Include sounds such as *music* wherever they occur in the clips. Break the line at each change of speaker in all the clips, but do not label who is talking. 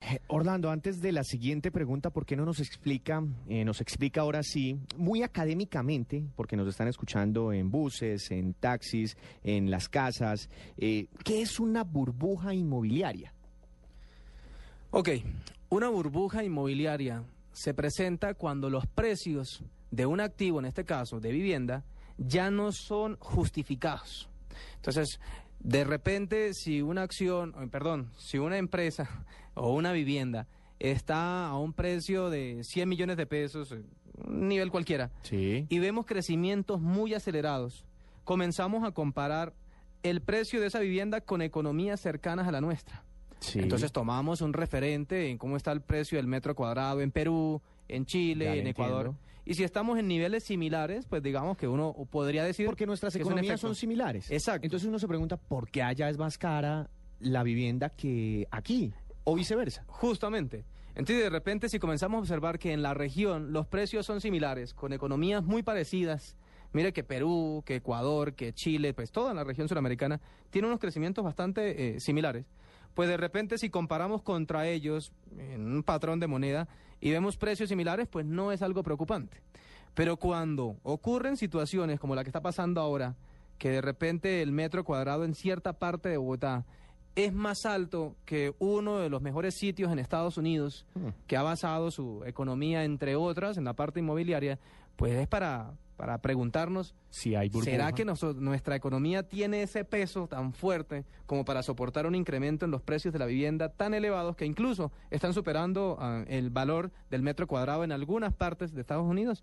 Eh, Orlando, antes de la siguiente pregunta, ¿por qué no nos explica, eh, nos explica ahora sí, muy académicamente, porque nos están escuchando en buses, en taxis, en las casas, eh, qué es una burbuja inmobiliaria?
Ok, una burbuja inmobiliaria se presenta cuando los precios de un activo, en este caso de vivienda, ya no son justificados. Entonces, de repente, si una acción, eh, perdón, si una empresa *laughs* o una vivienda está a un precio de 100 millones de pesos, eh, un nivel cualquiera,
Sí.
y vemos crecimientos muy acelerados, comenzamos a comparar el precio de esa vivienda con economías cercanas a la nuestra.
sí.
Entonces tomamos un referente en cómo está el precio del metro cuadrado en Perú, en Chile,
Ya
en Ecuador.
entiendo.
Y si estamos en niveles similares, pues digamos que uno podría decir...
porque nuestras economías son similares.
Exacto.
Entonces uno se pregunta, ¿por qué allá es más cara la vivienda que aquí? O viceversa.
Justamente. Entonces, de repente, si comenzamos a observar que en la región los precios son similares, con economías muy parecidas, mire que Perú, que Ecuador, que Chile, pues toda la región suramericana tiene unos crecimientos bastante eh, similares. Pues de repente, si comparamos contra ellos en un patrón de moneda y vemos precios similares, pues no es algo preocupante. Pero cuando ocurren situaciones como la que está pasando ahora, que de repente el metro cuadrado en cierta parte de Bogotá es más alto que uno de los mejores sitios en Estados Unidos,
Hmm.
que ha basado su economía, entre otras, en la parte inmobiliaria, pues es para, para preguntarnos,
Si hay burbuja.
¿será que nuestra economía tiene ese peso tan fuerte como para soportar un incremento en los precios de la vivienda tan elevados que incluso están superando ah, el valor del metro cuadrado en algunas partes de Estados Unidos?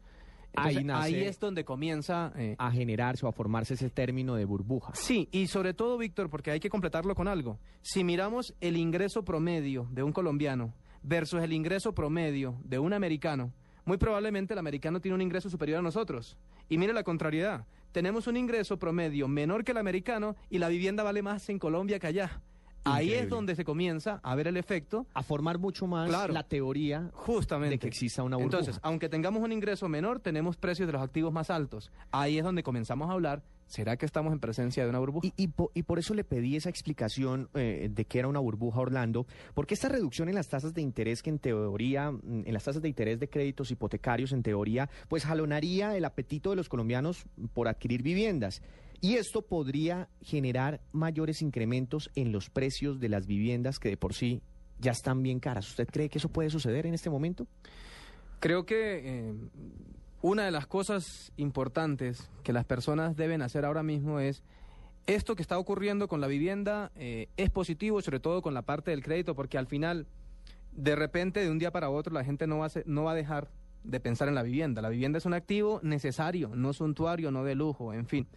Ahí
Entonces,
nace-
ahí es donde comienza eh,
a generarse o a formarse ese término de burbuja?
Sí, y sobre todo, Víctor, porque hay que completarlo con algo. Si miramos el ingreso promedio de un colombiano versus el ingreso promedio de un americano, muy probablemente el americano tiene un ingreso superior a nosotros. Y mire la contrariedad. Tenemos un ingreso promedio menor que el americano y la vivienda vale más en Colombia que allá. Ahí es donde se comienza a ver el efecto
A formar mucho más
Claro.
la teoría
Justamente.
de que exista una burbuja.
Entonces, aunque tengamos un ingreso menor, tenemos precios de los activos más altos. Ahí es donde comenzamos a hablar, ¿será que estamos en presencia de una burbuja?
Y, y po- y por eso le pedí esa explicación eh, de que era una burbuja, Orlando, porque esta reducción en las tasas de interés que en teoría, mm, en las tasas de interés de créditos hipotecarios, en teoría, pues jalonaría el apetito de los colombianos por adquirir viviendas. Y esto podría generar mayores incrementos en los precios de las viviendas que de por sí ya están bien caras. ¿Usted cree que eso puede suceder en este momento?
Creo que eh, una de las cosas importantes que las personas deben hacer ahora mismo es esto que está ocurriendo con la vivienda eh, es positivo, sobre todo con la parte del crédito, porque al final, de repente, de un día para otro, la gente no va a, se- no va a dejar de pensar en la vivienda. La vivienda es un activo necesario, no suntuario, no de lujo, en fin.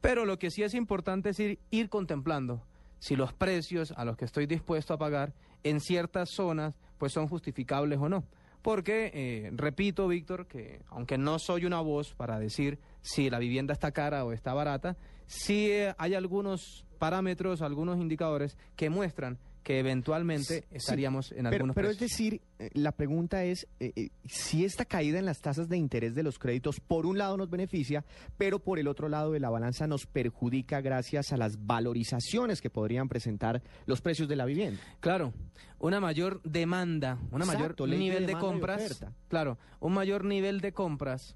Pero lo que sí es importante es ir, ir contemplando si los precios a los que estoy dispuesto a pagar en ciertas zonas pues son justificables o no. Porque, eh, repito, Víctor, que aunque no soy una voz para decir si la vivienda está cara o está barata, sí eh, hay algunos parámetros, algunos indicadores que muestran que eventualmente
Sí,
estaríamos en
Pero,
algunos
pero es
precios.
decir, eh, la pregunta es eh, eh, si esta caída en las tasas de interés de los créditos por un lado nos beneficia, pero por el otro lado de la balanza nos perjudica gracias a las valorizaciones que podrían presentar los precios de la vivienda.
Claro, una mayor demanda, un mayor
de
nivel de, compras. Claro, un mayor nivel de compras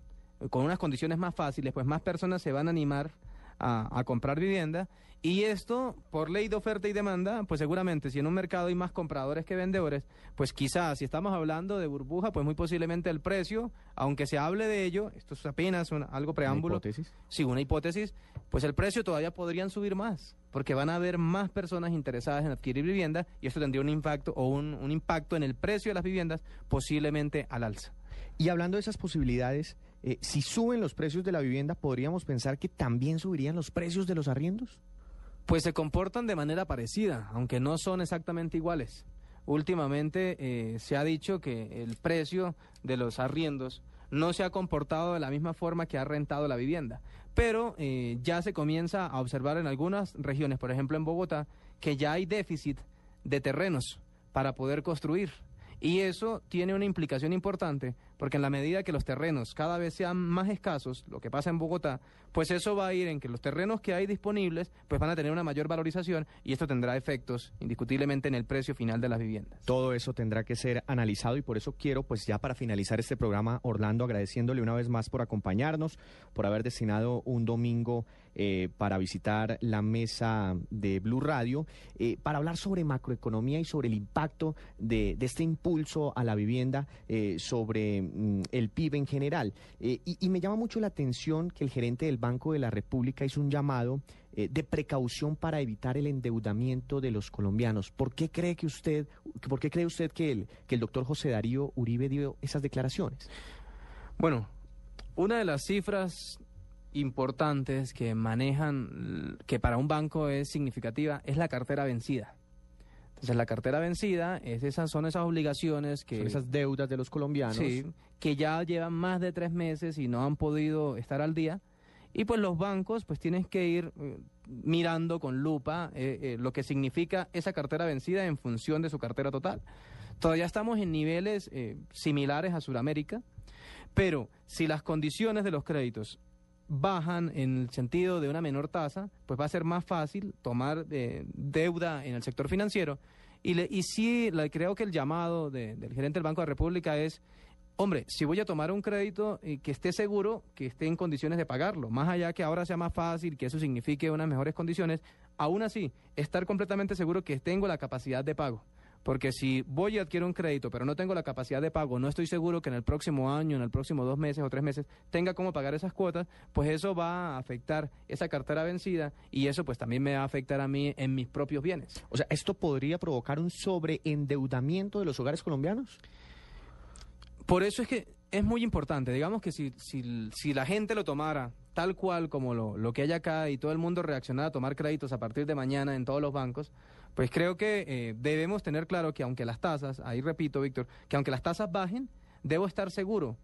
con unas condiciones más fáciles, pues más personas se van a animar a, a comprar vivienda. Y esto, por ley de oferta y demanda, pues seguramente si en un mercado hay más compradores que vendedores, pues quizás si estamos hablando de burbuja, pues muy posiblemente el precio, aunque se hable de ello, esto es apenas un- algo preámbulo,
hipótesis.
Sí, una hipótesis, pues el precio todavía podrían subir más, porque van a haber más personas interesadas en adquirir vivienda y esto tendría un impacto o un, un impacto en el precio de las viviendas posiblemente al alza.
Y hablando de esas posibilidades, eh, si suben los precios de la vivienda, ¿podríamos pensar que también subirían los precios de los arriendos?
Pues se comportan de manera parecida, aunque no son exactamente iguales. últimamente eh, se ha dicho que el precio de los arriendos no se ha comportado de la misma forma que ha rentado la vivienda. Pero eh, ya se comienza a observar en algunas regiones, por ejemplo en Bogotá, que ya hay déficit de terrenos para poder construir. Y eso tiene una implicación importante, porque en la medida que los terrenos cada vez sean más escasos, lo que pasa en Bogotá, pues eso va a ir en que los terrenos que hay disponibles, pues van a tener una mayor valorización y esto tendrá efectos indiscutiblemente en el precio final de las viviendas.
Todo eso tendrá que ser analizado y por eso quiero, pues ya para finalizar este programa, Orlando, agradeciéndole una vez más por acompañarnos, por haber destinado un domingo eh, para visitar la mesa de Blue Radio, eh, para hablar sobre macroeconomía y sobre el impacto de, este impulso a la vivienda eh, sobre el PIB en general. Eh, y, y me llama mucho la atención que el gerente del Banco de la República hizo un llamado eh, de precaución para evitar el endeudamiento de los colombianos. ¿Por qué cree que usted, por qué cree usted que el, que el doctor José Darío Uribe dio esas declaraciones?
Bueno, una de las cifras importantes que manejan, que para un banco es significativa, es la cartera vencida. Entonces, la cartera vencida es esas, son esas obligaciones que...
Son esas deudas de los colombianos.
Sí, que ya llevan más de tres meses y no han podido estar al día. Y pues los bancos pues tienes que ir eh, mirando con lupa eh, eh, lo que significa esa cartera vencida en función de su cartera total. Todavía estamos en niveles eh, similares a Sudamérica, pero si las condiciones de los créditos bajan en el sentido de una menor tasa, pues va a ser más fácil tomar eh, deuda en el sector financiero. Y, le- y sí, le- creo que el llamado de- del gerente del Banco de la República es, hombre, si voy a tomar un crédito, eh, que esté seguro que esté en condiciones de pagarlo. Más allá que ahora sea más fácil, que eso signifique unas mejores condiciones, aún así, estar completamente seguro que tengo la capacidad de pago. Porque si voy y adquiero un crédito, pero no tengo la capacidad de pago, no estoy seguro que en el próximo año, en el próximo dos meses o tres meses, tenga cómo pagar esas cuotas, pues eso va a afectar esa cartera vencida y eso pues también me va a afectar a mí en mis propios bienes.
O sea, ¿esto podría provocar un sobreendeudamiento de los hogares colombianos?
Por eso es que es muy importante, digamos que si, si, si la gente lo tomara tal cual como lo, lo que hay acá y todo el mundo reaccionara a tomar créditos a partir de mañana en todos los bancos, pues creo que eh, debemos tener claro que aunque las tasas, ahí repito Víctor, que aunque las tasas bajen, debo estar seguro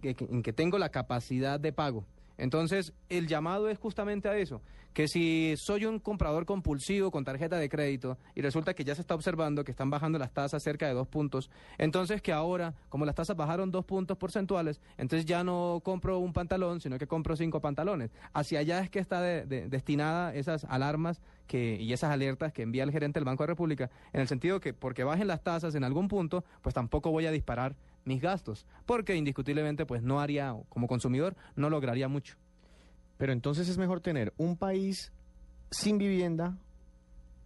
que, en que tengo la capacidad de pago. Entonces, el llamado es justamente a eso, que si soy un comprador compulsivo con tarjeta de crédito y resulta que ya se está observando que están bajando las tasas cerca de dos puntos, entonces que ahora, como las tasas bajaron dos puntos porcentuales, entonces ya no compro un pantalón, sino que compro cinco pantalones. Hacia allá es que está de- de- destinada esas alarmas que, y esas alertas que envía el gerente del Banco de la República, en el sentido que porque bajen las tasas en algún punto, pues tampoco voy a disparar mis gastos, porque indiscutiblemente pues no haría, como consumidor, no lograría mucho.
Pero entonces es mejor tener un país sin vivienda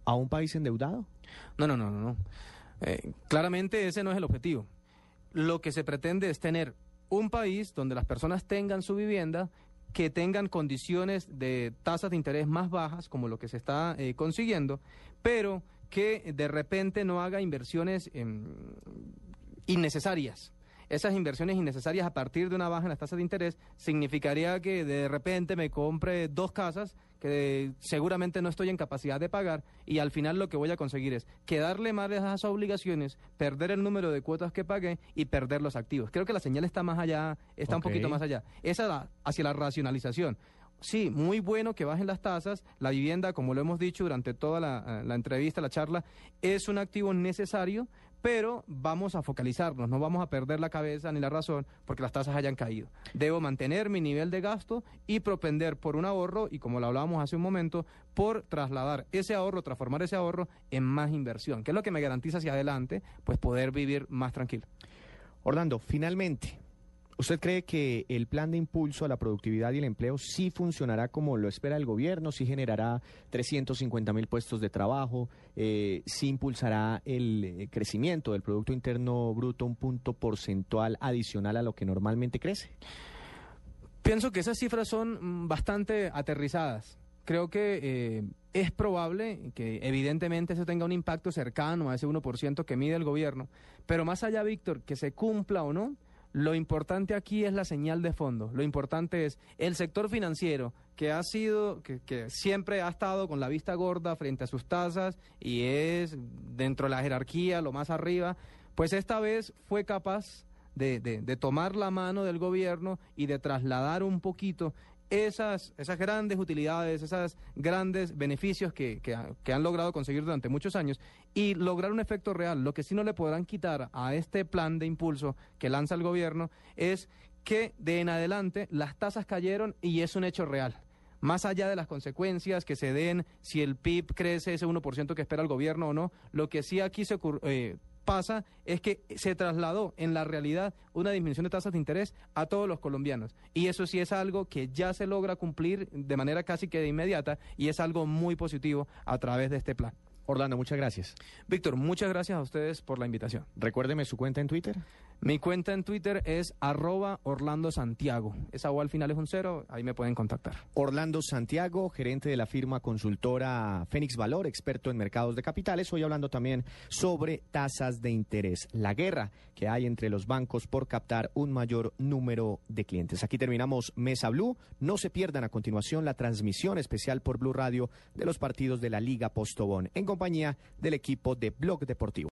a un país endeudado.
No, no, no, no. no. Eh, claramente ese no es el objetivo. Lo que se pretende es tener un país donde las personas tengan su vivienda, que tengan condiciones de tasas de interés más bajas, como lo que se está eh, consiguiendo, pero que de repente no haga inversiones em, innecesarias. Esas inversiones innecesarias a partir de una baja en las tasas de interés significaría que de repente me compre dos casas que seguramente no estoy en capacidad de pagar y al final lo que voy a conseguir es quedarle mal a esas obligaciones, perder el número de cuotas que pagué y perder los activos. Creo que la señal está más allá, está un poquito más allá. Esa hacia la racionalización. Sí, muy bueno que bajen las tasas. La vivienda, como lo hemos dicho durante toda la, eh, la entrevista, la charla, es un activo necesario, pero vamos a focalizarnos, no vamos a perder la cabeza ni la razón porque las tasas hayan caído. Debo mantener mi nivel de gasto y propender por un ahorro y, como lo hablábamos hace un momento, por trasladar ese ahorro, transformar ese ahorro en más inversión, que es lo que me garantiza hacia adelante, pues poder vivir más tranquilo.
Orlando, finalmente, ¿usted cree que el plan de impulso a la productividad y el empleo sí funcionará como lo espera el gobierno? ¿Sí generará 350 mil puestos de trabajo? Eh, ¿Sí impulsará el eh, crecimiento del Producto Interno Bruto un punto porcentual adicional a lo que normalmente crece?
Pienso que esas cifras son mm, bastante aterrizadas. Creo que eh, es probable que evidentemente eso tenga un impacto cercano a ese 1% que mide el gobierno, pero más allá, Víctor, que se cumpla o no, Lo importante aquí es la señal de fondo. Lo importante es el sector financiero que ha sido, que, que siempre ha estado con la vista gorda frente a sus tasas y es dentro de la jerarquía lo más arriba, pues esta vez fue capaz de, de- de tomar la mano del gobierno y de trasladar un poquito esas, esas grandes utilidades, esos grandes beneficios que, que ha- que han logrado conseguir durante muchos años y lograr un efecto real. Lo que sí no le podrán quitar a este plan de impulso que lanza el gobierno es que de en adelante las tasas cayeron y es un hecho real. Más allá de las consecuencias que se den, si el PIB crece ese 1% que espera el gobierno o no, lo que sí aquí se ocur- eh, pasa es que se trasladó en la realidad una disminución de tasas de interés a todos los colombianos. Y eso sí es algo que ya se logra cumplir de manera casi que de inmediata y es algo muy positivo a través de este plan.
Orlando, muchas gracias.
Víctor, muchas gracias a ustedes por la invitación.
Recuérdeme su cuenta en Twitter.
Mi cuenta en Twitter es arroba Orlando Santiago. Esa O al final es un cero, ahí me pueden contactar.
Orlando Santiago, gerente de la firma consultora Fénix Valor, experto en mercados de capitales, hoy hablando también sobre tasas de interés, la guerra que hay entre los bancos por captar un mayor número de clientes. Aquí terminamos Mesa Blue. No se pierdan a continuación la transmisión especial por Blue Radio de los partidos de la Liga Postobón en compañía del equipo de Blog Deportivo.